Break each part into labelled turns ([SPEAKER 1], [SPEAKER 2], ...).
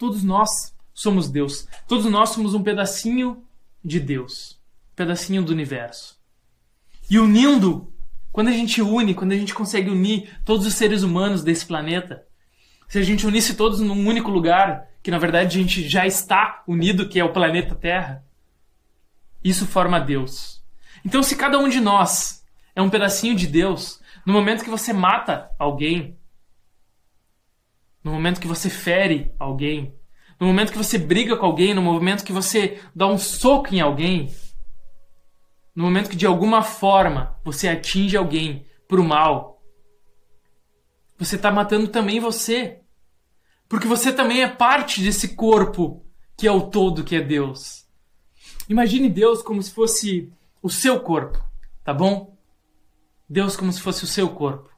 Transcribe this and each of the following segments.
[SPEAKER 1] Todos nós somos Deus. Todos nós somos um pedacinho de Deus, um pedacinho do universo. E unindo, quando a gente une, quando a gente consegue unir todos os seres humanos desse planeta, se a gente unisse todos num único lugar, que na verdade a gente já está unido, que é o planeta Terra, isso forma Deus. Então, se cada um de nós é um pedacinho de Deus, no momento que você mata alguém, no momento que você fere alguém, no momento que você briga com alguém, no momento que você dá um soco em alguém, no momento que de alguma forma você atinge alguém pro mal, você está matando também você. Porque você também é parte desse corpo que é o todo, que é Deus. Imagine Deus como se fosse o seu corpo, tá bom? Deus como se fosse o seu corpo.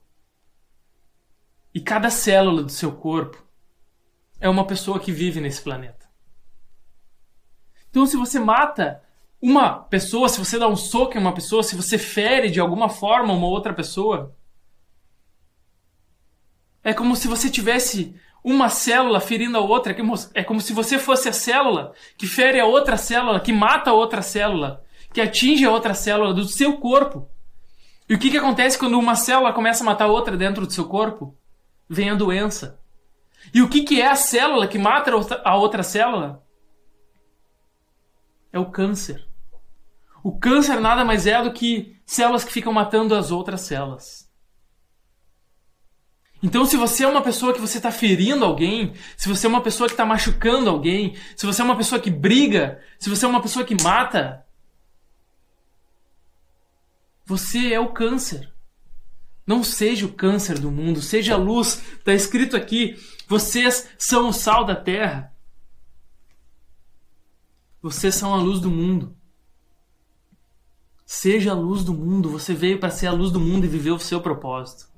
[SPEAKER 1] E cada célula do seu corpo é uma pessoa que vive nesse planeta. Então, se você mata uma pessoa, se você dá um soco em uma pessoa, se você fere de alguma forma uma outra pessoa, é como se você tivesse uma célula ferindo a outra. É como se você fosse a célula que fere a outra célula, que mata a outra célula, que atinge a outra célula do seu corpo. E o que, que acontece quando uma célula começa a matar outra dentro do seu corpo? Vem a doença. E o que, que é a célula que mata a outra célula? É o câncer. O câncer nada mais é do que células que ficam matando as outras células. Então, se você é uma pessoa que você está ferindo alguém, se você é uma pessoa que está machucando alguém, se você é uma pessoa que briga, se você é uma pessoa que mata, você é o câncer. Não seja o câncer do mundo, seja a luz. Está escrito aqui: vocês são o sal da terra. Vocês são a luz do mundo. Seja a luz do mundo. Você veio para ser a luz do mundo e viver o seu propósito.